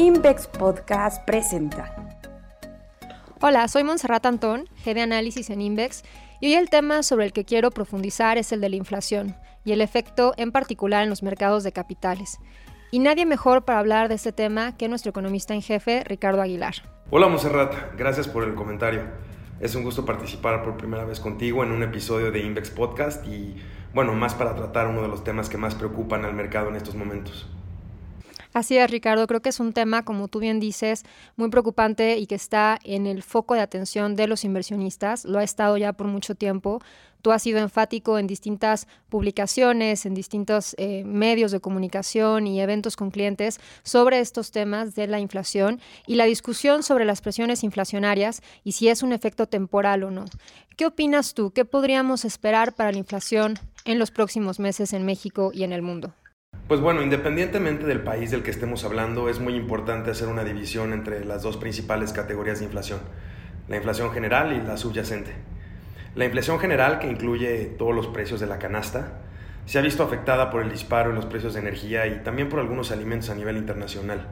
Invex Podcast presenta. Hola, soy Montserrat Antón, G de Análisis en Invex, y hoy el tema sobre el que quiero profundizar es el de la inflación y el efecto en particular en los mercados de capitales. Y nadie mejor para hablar de este tema que nuestro economista en jefe, Ricardo Aguilar. Hola Monserrat, gracias por el comentario. Es un gusto participar por primera vez contigo en un episodio de Invex Podcast y bueno, más para tratar uno de los temas que más preocupan al mercado en estos momentos. Así es, Ricardo. Creo que es un tema, como tú bien dices, muy preocupante y que está en el foco de atención de los inversionistas. Lo ha estado ya por mucho tiempo. Tú has sido enfático en distintas publicaciones, en distintos eh, medios de comunicación y eventos con clientes sobre estos temas de la inflación y la discusión sobre las presiones inflacionarias y si es un efecto temporal o no. ¿Qué opinas tú? ¿Qué podríamos esperar para la inflación en los próximos meses en México y en el mundo? Pues bueno, independientemente del país del que estemos hablando, es muy importante hacer una división entre las dos principales categorías de inflación, la inflación general y la subyacente. La inflación general, que incluye todos los precios de la canasta, se ha visto afectada por el disparo en los precios de energía y también por algunos alimentos a nivel internacional.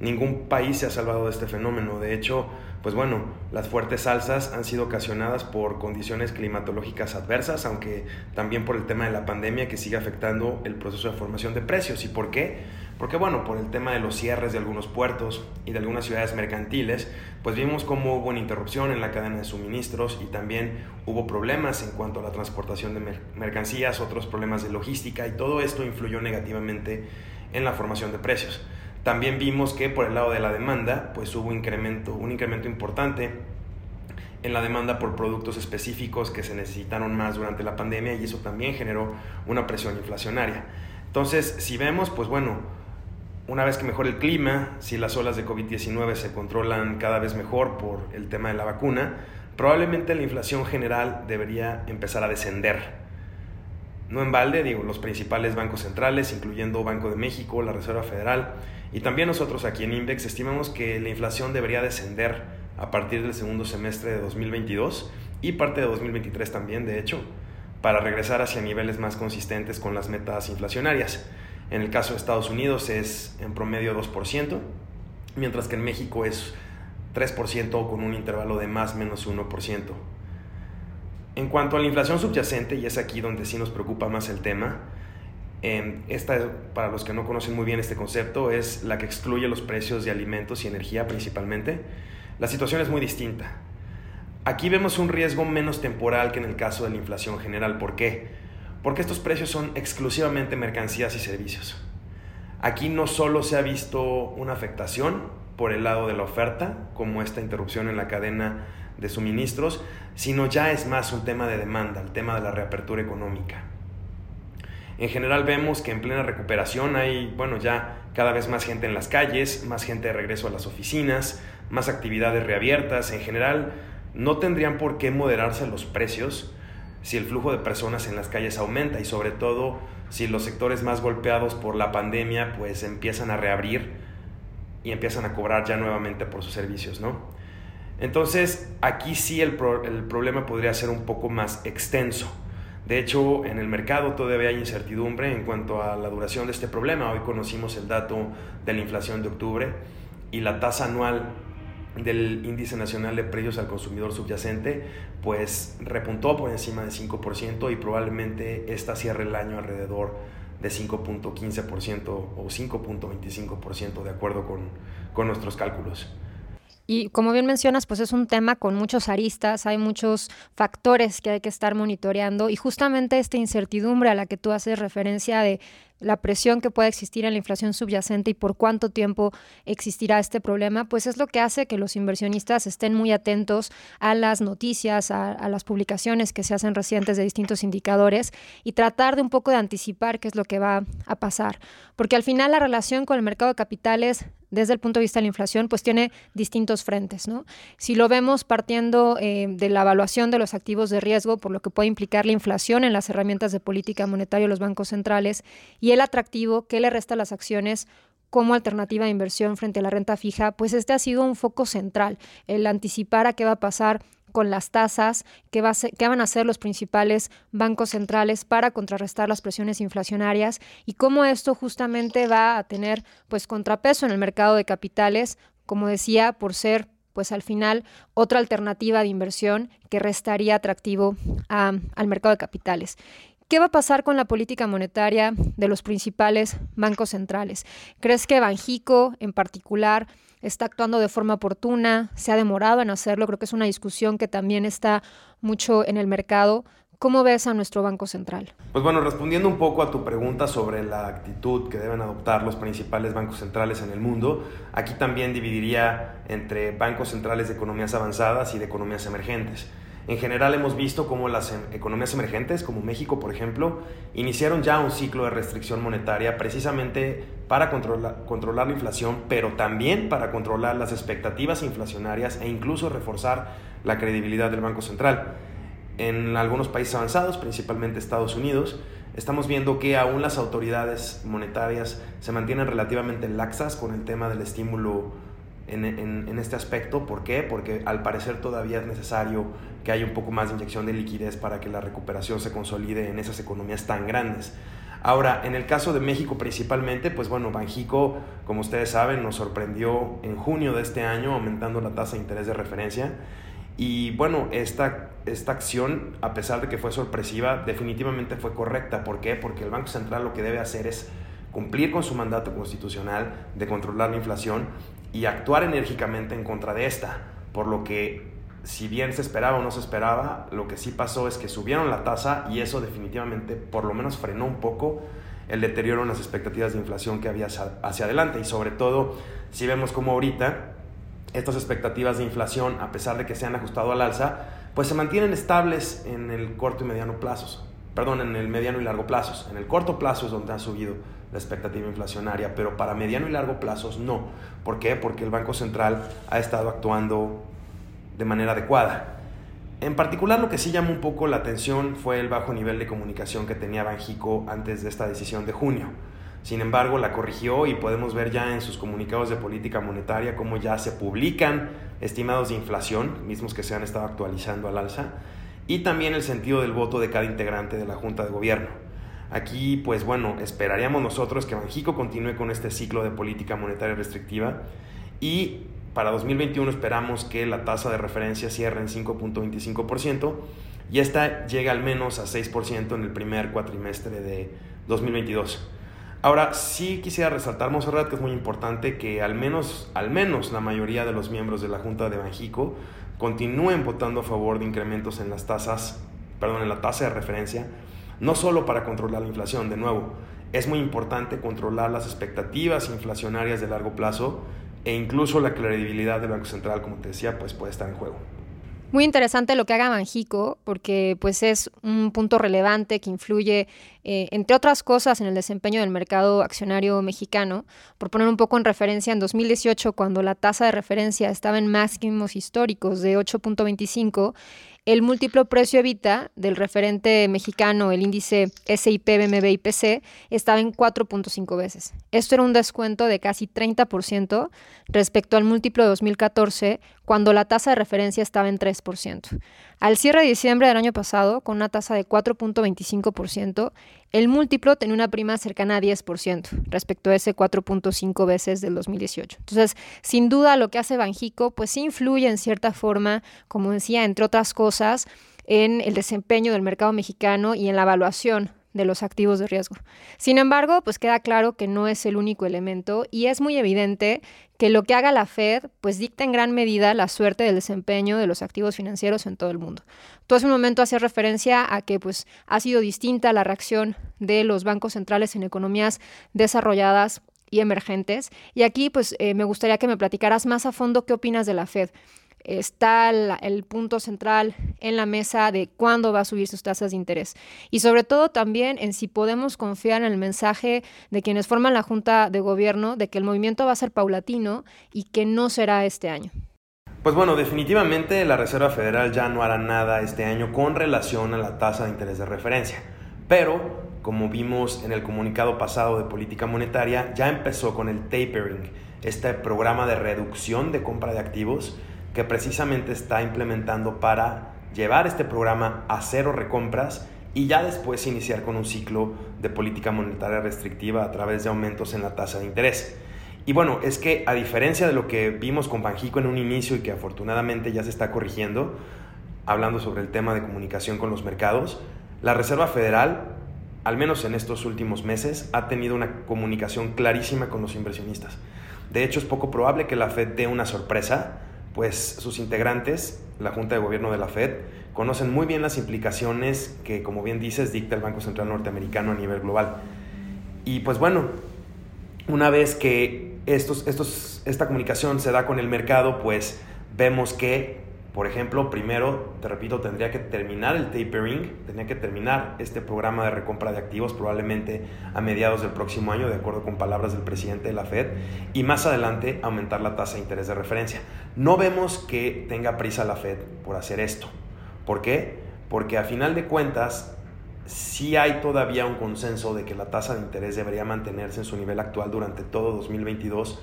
Ningún país se ha salvado de este fenómeno. De hecho, pues bueno, las fuertes alzas han sido ocasionadas por condiciones climatológicas adversas, aunque también por el tema de la pandemia que sigue afectando el proceso de formación de precios. ¿Y por qué? Porque bueno, por el tema de los cierres de algunos puertos y de algunas ciudades mercantiles, pues vimos cómo hubo una interrupción en la cadena de suministros y también hubo problemas en cuanto a la transportación de mercancías, otros problemas de logística y todo esto influyó negativamente en la formación de precios. También vimos que por el lado de la demanda, pues hubo incremento, un incremento importante en la demanda por productos específicos que se necesitaron más durante la pandemia y eso también generó una presión inflacionaria. Entonces, si vemos, pues bueno, una vez que mejore el clima, si las olas de COVID-19 se controlan cada vez mejor por el tema de la vacuna, probablemente la inflación general debería empezar a descender no en balde, digo, los principales bancos centrales, incluyendo Banco de México, la Reserva Federal, y también nosotros aquí en Index estimamos que la inflación debería descender a partir del segundo semestre de 2022 y parte de 2023 también, de hecho, para regresar hacia niveles más consistentes con las metas inflacionarias. En el caso de Estados Unidos es en promedio 2%, mientras que en México es 3% con un intervalo de más menos 1%. En cuanto a la inflación subyacente, y es aquí donde sí nos preocupa más el tema, em, esta, para los que no conocen muy bien este concepto, es la que excluye los precios de alimentos y energía principalmente. La situación es muy distinta. Aquí vemos un riesgo menos temporal que en el caso de la inflación general. ¿Por qué? Porque estos precios son exclusivamente mercancías y servicios. Aquí no solo se ha visto una afectación por el lado de la oferta, como esta interrupción en la cadena de suministros, sino ya es más un tema de demanda, el tema de la reapertura económica. En general vemos que en plena recuperación hay, bueno, ya cada vez más gente en las calles, más gente de regreso a las oficinas, más actividades reabiertas. En general, no tendrían por qué moderarse los precios si el flujo de personas en las calles aumenta y sobre todo si los sectores más golpeados por la pandemia pues empiezan a reabrir y empiezan a cobrar ya nuevamente por sus servicios, ¿no? Entonces, aquí sí el, problema podría ser un poco más extenso. De hecho, en el mercado todavía hay incertidumbre en cuanto a la duración de este problema. Hoy conocimos el dato de la inflación de octubre y la tasa anual del índice nacional de precios al consumidor subyacente, pues repuntó por encima del 5% y probablemente esta cierre el año alrededor de 5.15% o 5.25% de acuerdo con nuestros cálculos. Y como bien mencionas, pues es un tema con muchos aristas, hay muchos factores que hay que estar monitoreando y justamente esta incertidumbre a la que tú haces referencia de la presión que puede existir en la inflación subyacente y por cuánto tiempo existirá este problema, pues es lo que hace que los inversionistas estén muy atentos a las noticias, a, las publicaciones que se hacen recientes de distintos indicadores y tratar de un poco de anticipar qué es lo que va a pasar. Porque al final la relación con el mercado de capitales desde el punto de vista de la inflación, pues tiene distintos frentes. ¿no? Si lo vemos partiendo eh, de la evaluación de los activos de riesgo, por lo que puede implicar la inflación en las herramientas de política monetaria de los bancos centrales, y y el atractivo que le resta a las acciones como alternativa de inversión frente a la renta fija, pues este ha sido un foco central, el anticipar a qué va a pasar con las tasas que, va van a ser los principales bancos centrales para contrarrestar las presiones inflacionarias y cómo esto justamente va a tener pues contrapeso en el mercado de capitales, como decía, por ser pues al final otra alternativa de inversión que restaría atractivo al mercado de capitales. ¿Qué va a pasar con la política monetaria de los principales bancos centrales? ¿Crees que Banjico en particular está actuando de forma oportuna? ¿Se ha demorado en hacerlo? Creo que es una discusión que también está mucho en el mercado. ¿Cómo ves a nuestro Banco Central? Pues bueno, respondiendo un poco a tu pregunta sobre la actitud que deben adoptar los principales bancos centrales en el mundo, aquí también dividiría entre bancos centrales de economías avanzadas y de economías emergentes. En general hemos visto cómo las em, economías emergentes, como México por ejemplo, iniciaron ya un ciclo de restricción monetaria precisamente para controlar, la inflación, pero también para controlar las expectativas inflacionarias e incluso reforzar la credibilidad del Banco Central. En algunos países avanzados, principalmente Estados Unidos, estamos viendo que aún las autoridades monetarias se mantienen relativamente laxas con el tema del estímulo en, este aspecto. ¿Por qué? Porque al parecer todavía es necesario que haya un poco más de inyección de liquidez para que la recuperación se consolide en esas economías tan grandes. Ahora, en el caso de México principalmente, pues bueno, Banjico, como ustedes saben, nos sorprendió en junio de este año aumentando la tasa de interés de referencia. Y bueno, esta, esta acción, a pesar de que fue sorpresiva, definitivamente fue correcta. ¿Por qué? Porque el Banco Central lo que debe hacer es cumplir con su mandato constitucional de controlar la inflación y actuar enérgicamente en contra de esta, por lo que si bien se esperaba o no se esperaba, lo que sí pasó es que subieron la tasa y eso definitivamente por lo menos frenó un poco el deterioro en las expectativas de inflación que había hacia adelante y sobre todo si vemos como ahorita estas expectativas de inflación, a pesar de que se han ajustado al alza, pues se mantienen estables en el corto y mediano plazo, perdón, en el mediano y largo plazo. En el corto plazo es donde ha subido la expectativa inflacionaria, pero para mediano y largo plazos no. ¿Por qué? Porque el Banco Central ha estado actuando de manera adecuada. En particular lo que sí llamó un poco la atención fue el bajo nivel de comunicación que tenía Banjico antes de esta decisión de junio. Sin embargo, la corrigió y podemos ver ya en sus comunicados de política monetaria cómo ya se publican estimados de inflación, mismos que se han estado actualizando al alza, y también el sentido del voto de cada integrante de la Junta de Gobierno. Aquí, pues bueno, esperaríamos nosotros que Banjico continúe con este ciclo de política monetaria restrictiva y para 2021 esperamos que la tasa de referencia cierre en 5.25% y esta llegue al menos a 6% en el primer cuatrimestre de 2022. Ahora, sí quisiera resaltar, Monserrat, que es muy importante que al menos, al menos la mayoría de los miembros de la Junta de Banjico continúen votando a favor de incrementos en las tasas, perdón, en la tasa de referencia no solo para controlar la inflación, de nuevo, es muy importante controlar las expectativas inflacionarias de largo plazo e incluso la credibilidad del Banco Central, como te decía, pues puede estar en juego. Muy interesante lo que haga Banjico, porque pues es un punto relevante que influye, eh, entre otras cosas, en el desempeño del mercado accionario mexicano. Por poner un poco en referencia, en 2018, cuando la tasa de referencia estaba en máximos históricos de 8.25, el múltiplo precio evita del referente mexicano, el índice SIP, BMB y PC, estaba en 4.5 veces. Esto era un descuento de casi 30% respecto al múltiplo de 2014, cuando la tasa de referencia estaba en 3%. Al cierre de diciembre del año pasado, con una tasa de 4.25%, el múltiplo tenía una prima cercana a 10% respecto a ese 4.5 veces del 2018. Entonces, sin duda lo que hace Banjico, pues influye en cierta forma, como decía, entre otras cosas, en el desempeño del mercado mexicano y en la evaluación de los activos de riesgo. Sin embargo, pues queda claro que no es el único elemento y es muy evidente que lo que haga la Fed pues dicta en gran medida la suerte del desempeño de los activos financieros en todo el mundo. Tú hace un momento hacías referencia a que pues ha sido distinta la reacción de los bancos centrales en economías desarrolladas y emergentes. Y aquí pues eh, me gustaría que me platicaras más a fondo qué opinas de la Fed está el, punto central en la mesa de cuándo va a subir sus tasas de interés. Y sobre todo también en si podemos confiar en el mensaje de quienes forman la Junta de Gobierno de que el movimiento va a ser paulatino y que no será este año. Pues bueno, definitivamente la Reserva Federal ya no hará nada este año con relación a la tasa de interés de referencia. Pero, como vimos en el comunicado pasado de política monetaria, ya empezó con el tapering, este programa de reducción de compra de activos que precisamente está implementando para llevar este programa a cero recompras y ya después iniciar con un ciclo de política monetaria restrictiva a través de aumentos en la tasa de interés. Y bueno, es que a diferencia de lo que vimos con Banjico en un inicio y que afortunadamente ya se está corrigiendo, hablando sobre el tema de comunicación con los mercados, la Reserva Federal, al menos en estos últimos meses, ha tenido una comunicación clarísima con los inversionistas. De hecho, es poco probable que la Fed dé una sorpresa, pues sus integrantes, la Junta de Gobierno de la Fed, conocen muy bien las implicaciones que, como bien dices, dicta el Banco Central Norteamericano a nivel global. Y pues bueno, una vez que estos, estos, esta comunicación se da con el mercado, pues vemos que por ejemplo, primero, te repito, tendría que terminar el tapering, tendría que terminar este programa de recompra de activos probablemente a mediados del próximo año, de acuerdo con palabras del presidente de la Fed, y más adelante aumentar la tasa de interés de referencia. No vemos que tenga prisa la Fed por hacer esto. ¿Por qué? Porque a final de cuentas, sí hay todavía un consenso de que la tasa de interés debería mantenerse en su nivel actual durante todo 2022,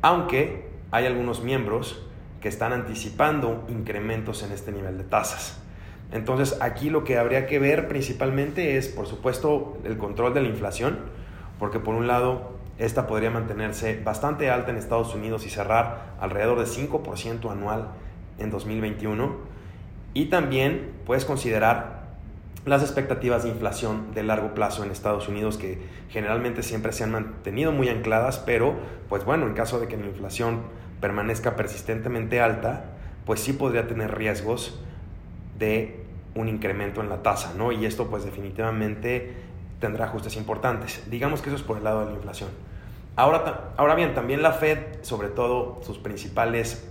aunque hay algunos miembros que están anticipando incrementos en este nivel de tasas. Entonces aquí lo que habría que ver principalmente es, por supuesto, el control de la inflación, porque por un lado, esta podría mantenerse bastante alta en Estados Unidos y cerrar alrededor de 5% anual en 2021. Y también puedes considerar las expectativas de inflación de largo plazo en Estados Unidos que generalmente siempre se han mantenido muy ancladas, pero pues bueno, en caso de que la inflación permanezca persistentemente alta, pues sí podría tener riesgos de un incremento en la tasa, ¿no? Y esto pues definitivamente tendrá ajustes importantes. Digamos que eso es por el lado de la inflación. Ahora, ahora bien, también la Fed, sobre todo sus principales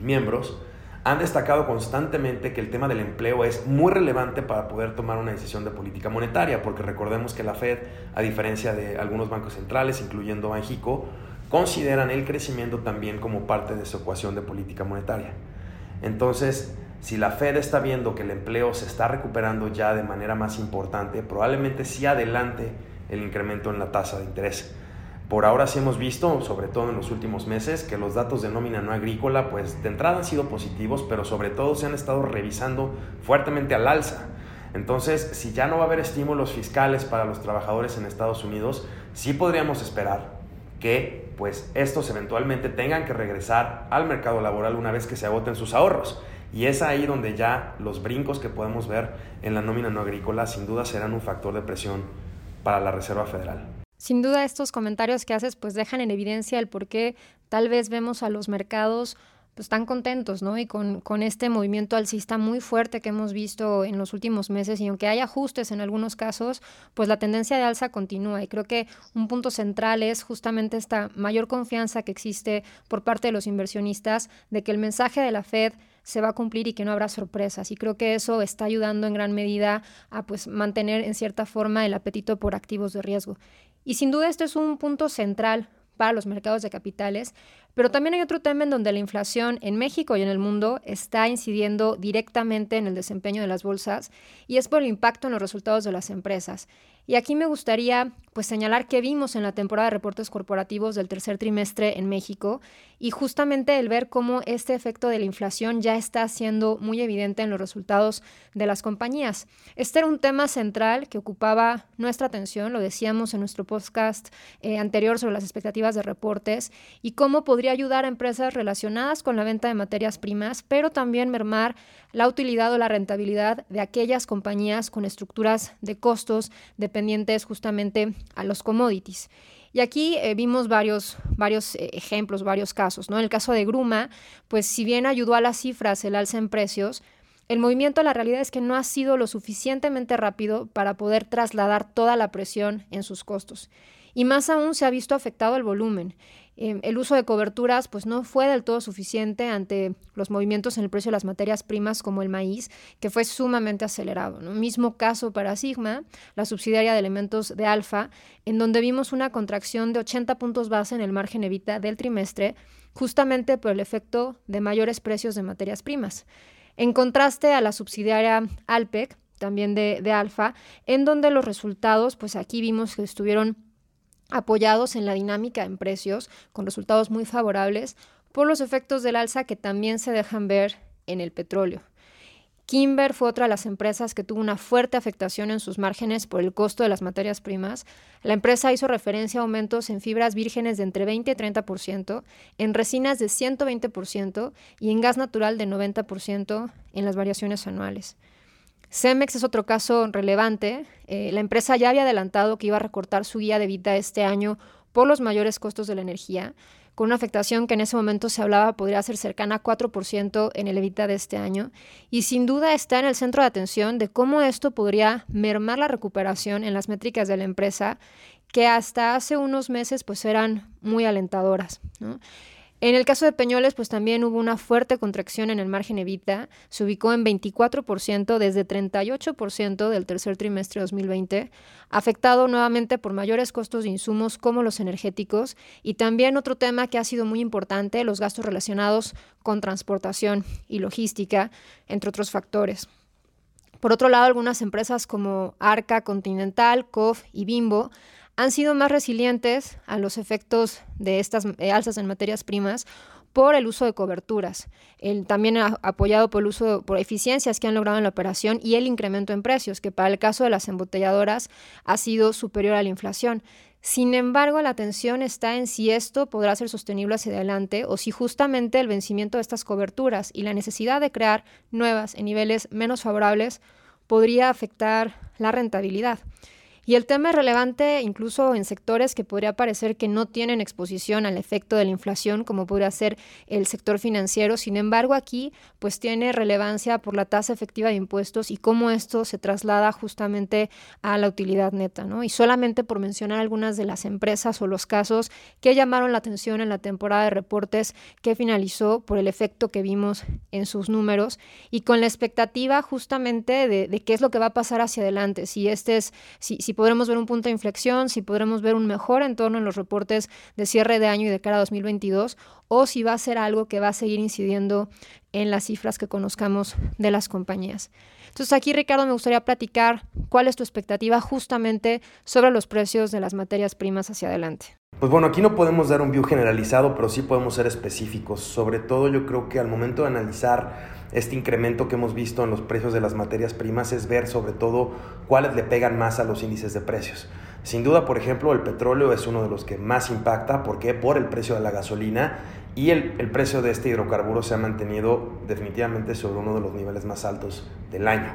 miembros, han destacado constantemente que el tema del empleo es muy relevante para poder tomar una decisión de política monetaria, porque recordemos que la Fed, a diferencia de algunos bancos centrales, incluyendo Banjico, consideran el crecimiento también como parte de su ecuación de política monetaria. Entonces, si la Fed está viendo que el empleo se está recuperando ya de manera más importante, probablemente sí adelante el incremento en la tasa de interés. Por ahora sí hemos visto, sobre todo en los últimos meses, que los datos de nómina no agrícola, pues de entrada han sido positivos, pero sobre todo se han estado revisando fuertemente al alza. Entonces, si ya no va a haber estímulos fiscales para los trabajadores en Estados Unidos, sí podríamos esperar que pues estos eventualmente tengan que regresar al mercado laboral una vez que se agoten sus ahorros. Y es ahí donde ya los brincos que podemos ver en la nómina no agrícola sin duda serán un factor de presión para la Reserva Federal. Sin duda estos comentarios que haces pues dejan en evidencia el por qué tal vez vemos a los mercados pues, están contentos, ¿no? Y con, con, este movimiento alcista muy fuerte que hemos visto en los últimos meses y aunque hay ajustes en algunos casos, pues la tendencia de alza continúa y creo que un punto central es justamente esta mayor confianza que existe por parte de los inversionistas de que el mensaje de la Fed se va a cumplir y que no habrá sorpresas. Y creo que eso está ayudando en gran medida a pues mantener en cierta forma el apetito por activos de riesgo. Y sin duda este es un punto central para los mercados de capitales, pero también hay otro tema en donde la inflación en México y en el mundo está incidiendo directamente en el desempeño de las bolsas y es por el impacto en los resultados de las empresas. Y aquí me gustaría pues señalar que vimos en la temporada de reportes corporativos del tercer trimestre en México y justamente el ver cómo este efecto de la inflación ya está siendo muy evidente en los resultados de las compañías. Este era un tema central que ocupaba nuestra atención, lo decíamos en nuestro podcast eh, anterior sobre las expectativas de reportes y cómo podría ayudar a empresas relacionadas con la venta de materias primas, pero también mermar la utilidad o la rentabilidad de aquellas compañías con estructuras de costos dependientes justamente a los commodities. Y aquí eh, vimos varios, varios eh, ejemplos, varios casos. ¿no? En el caso de Gruma, pues si bien ayudó a las cifras el alza en precios, el movimiento la realidad es que no ha sido lo suficientemente rápido para poder trasladar toda la presión en sus costos. Y más aún se ha visto afectado el volumen. Em, el uso de coberturas pues no fue del todo suficiente ante los movimientos en el precio de las materias primas como el maíz, que fue sumamente acelerado. Mismo caso para Sigma, la subsidiaria de elementos de Alfa, en donde vimos una contracción de 80 puntos base en el margen evita del trimestre, justamente por el efecto de mayores precios de materias primas. En contraste a la subsidiaria Alpec, también de, de Alfa, en donde los resultados, pues aquí vimos que estuvieron apoyados en la dinámica en precios, con resultados muy favorables, por los efectos del alza que también se dejan ver en el petróleo. Kimber fue otra de las empresas que tuvo una fuerte afectación en sus márgenes por el costo de las materias primas. La empresa hizo referencia a aumentos en fibras vírgenes de entre 20 y 30%, en resinas de 120% y en gas natural de 90% en las variaciones anuales. Cemex es otro caso relevante. Eh, la empresa ya había adelantado que iba a recortar su guía de vida este año por los mayores costos de la energía con una afectación que en ese momento se hablaba podría ser cercana a 4% en el EBITDA de este año, y sin duda está en el centro de atención de cómo esto podría mermar la recuperación en las métricas de la empresa, que hasta hace unos meses pues eran muy alentadoras. En el caso de Peñoles, pues también hubo una fuerte contracción en el margen evita, se ubicó en 24% desde 38% del tercer trimestre de 2020, afectado nuevamente por mayores costos de insumos como los energéticos y también otro tema que ha sido muy importante, los gastos relacionados con transportación y logística, entre otros factores. Por otro lado, algunas empresas como Arca, Continental, COF y Bimbo han sido más resilientes a los efectos de estas eh, alzas en materias primas por el uso de coberturas, también apoyado por el uso por eficiencias que han logrado en la operación y el incremento en precios, que para el caso de las embotelladoras ha sido superior a la inflación. Sin embargo, la atención está en si esto podrá ser sostenible hacia adelante o si justamente el vencimiento de estas coberturas y la necesidad de crear nuevas en niveles menos favorables podría afectar la rentabilidad. Y el tema es relevante incluso en sectores que podría parecer que no tienen exposición al efecto de la inflación, como podría ser el sector financiero. Sin embargo, aquí pues tiene relevancia por la tasa efectiva de impuestos y cómo esto se traslada justamente a la utilidad neta, ¿no? Y solamente por mencionar algunas de las empresas o los casos que llamaron la atención en la temporada de reportes que finalizó por el efecto que vimos en sus números y con la expectativa justamente de, qué es lo que va a pasar hacia adelante, si este es, si, si podremos ver un punto de inflexión, si podremos ver un mejor entorno en los reportes de cierre de año y de cara a 2022, o si va a ser algo que va a seguir incidiendo en las cifras que conozcamos de las compañías. Entonces aquí, Ricardo, me gustaría platicar cuál es tu expectativa justamente sobre los precios de las materias primas hacia adelante. Pues bueno, aquí no podemos dar un view generalizado, pero sí podemos ser específicos. Sobre todo yo creo que al momento de analizar este incremento que hemos visto en los precios de las materias primas es ver sobre todo cuáles le pegan más a los índices de precios. Sin duda, por ejemplo, el petróleo es uno de los que más impacta. ¿Por qué? Por el precio de la gasolina y el, el, precio de este hidrocarburo se ha mantenido definitivamente sobre uno de los niveles más altos del año.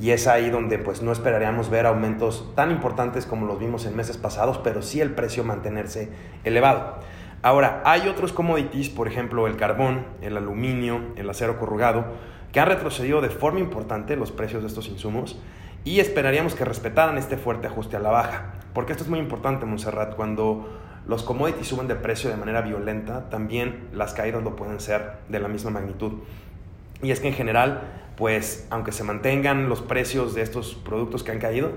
Y es ahí donde pues no esperaríamos ver aumentos tan importantes como los vimos en meses pasados, pero sí el precio mantenerse elevado. Ahora, hay otros commodities, por ejemplo el carbón, el aluminio, el acero corrugado, que han retrocedido de forma importante los precios de estos insumos y esperaríamos que respetaran este fuerte ajuste a la baja. Porque esto es muy importante, Montserrat, cuando los commodities suben de precio de manera violenta, también las caídas lo pueden ser de la misma magnitud. Y es que en general, pues aunque se mantengan los precios de estos productos que han caído,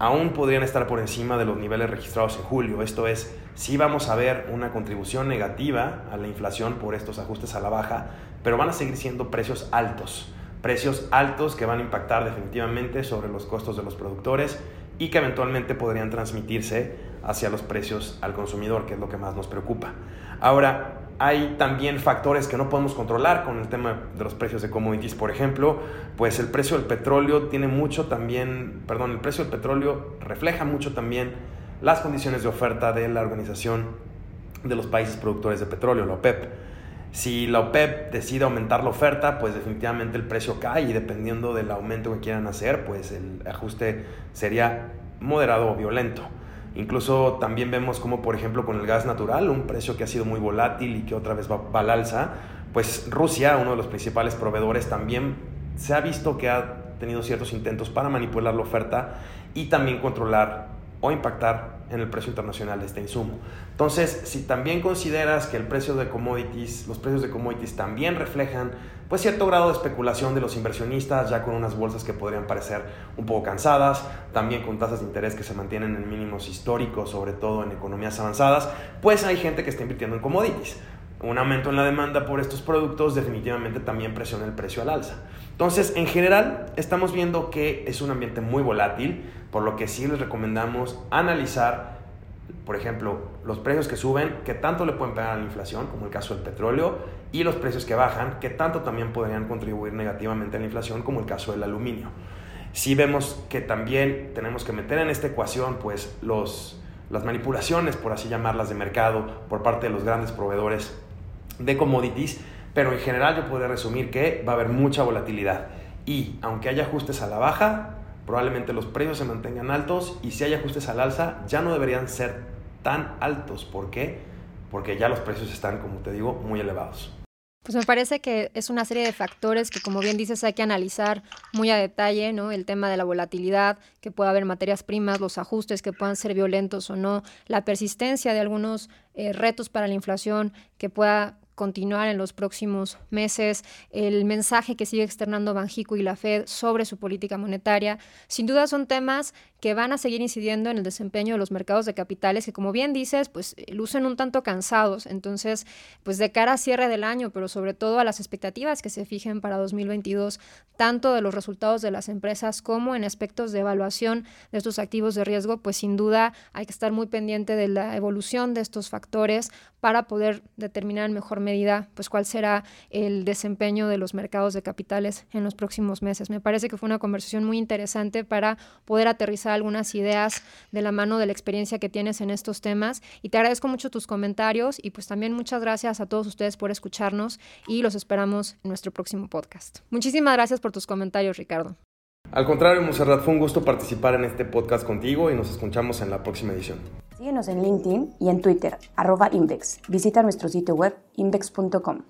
aún podrían estar por encima de los niveles registrados en julio. Esto es, sí vamos a ver una contribución negativa a la inflación por estos ajustes a la baja, pero van a seguir siendo precios altos. Precios altos que van a impactar definitivamente sobre los costos de los productores y que eventualmente podrían transmitirse hacia los precios al consumidor, que es lo que más nos preocupa. Ahora, hay también factores que no podemos controlar con el tema de los precios de commodities. Por ejemplo, pues el precio del petróleo tiene mucho también, perdón, el precio del petróleo refleja mucho también las condiciones de oferta de la organización de los países productores de petróleo, la OPEP. Si la OPEP decide aumentar la oferta, pues definitivamente el precio cae y dependiendo del aumento que quieran hacer, pues el ajuste sería moderado o violento. Incluso también vemos como, por ejemplo, con el gas natural, un precio que ha sido muy volátil y que otra vez va, al alza, pues Rusia, uno de los principales proveedores, también se ha visto que ha tenido ciertos intentos para manipular la oferta y también controlar o impactar en el precio internacional de este insumo. Entonces, si también consideras que el precio de commodities, los precios de commodities también reflejan pues cierto grado de especulación de los inversionistas, ya con unas bolsas que podrían parecer un poco cansadas, también con tasas de interés que se mantienen en mínimos históricos, sobre todo en economías avanzadas, pues hay gente que está invirtiendo en commodities. Un aumento en la demanda por estos productos definitivamente también presiona el precio al alza. Entonces, en general, estamos viendo que es un ambiente muy volátil, por lo que sí les recomendamos analizar por ejemplo, los precios que suben, que tanto le pueden pegar a la inflación, como el caso del petróleo, y los precios que bajan, que tanto también podrían contribuir negativamente a la inflación, como el caso del aluminio. Si vemos que también tenemos que meter en esta ecuación pues, los, las manipulaciones, por así llamarlas, de mercado por parte de los grandes proveedores de commodities, pero en general yo podría resumir que va a haber mucha volatilidad y aunque haya ajustes a la baja, probablemente los precios se mantengan altos y si hay ajustes al alza ya no deberían ser tan altos. ¿Por qué? Porque ya los precios están, como te digo, muy elevados. Pues me parece que es una serie de factores que, como bien dices, hay que analizar muy a detalle, ¿no? El tema de la volatilidad, que pueda haber materias primas, los ajustes que puedan ser violentos o no, la persistencia de algunos eh, retos para la inflación que pueda continuar en los próximos meses, el mensaje que sigue externando Banjico y la Fed sobre su política monetaria. Sin duda son temas que van a seguir incidiendo en el desempeño de los mercados de capitales que, como bien dices, pues eh, lucen un tanto cansados. Entonces, pues de cara a cierre del año, pero sobre todo a las expectativas que se fijen para 2022, tanto de los resultados de las empresas como en aspectos de evaluación de estos activos de riesgo, pues sin duda hay que estar muy pendiente de la evolución de estos factores para poder determinar en mejor medida pues cuál será el desempeño de los mercados de capitales en los próximos meses. Me parece que fue una conversación muy interesante para poder aterrizar algunas ideas de la mano de la experiencia que tienes en estos temas y te agradezco mucho tus comentarios y pues también muchas gracias a todos ustedes por escucharnos y los esperamos en nuestro próximo podcast. Muchísimas gracias por tus comentarios, Ricardo. Al contrario, Monserrat, fue un gusto participar en este podcast contigo y nos escuchamos en la próxima edición. Síguenos en LinkedIn y en Twitter, arroba Invex. Visita nuestro sitio web invex.com.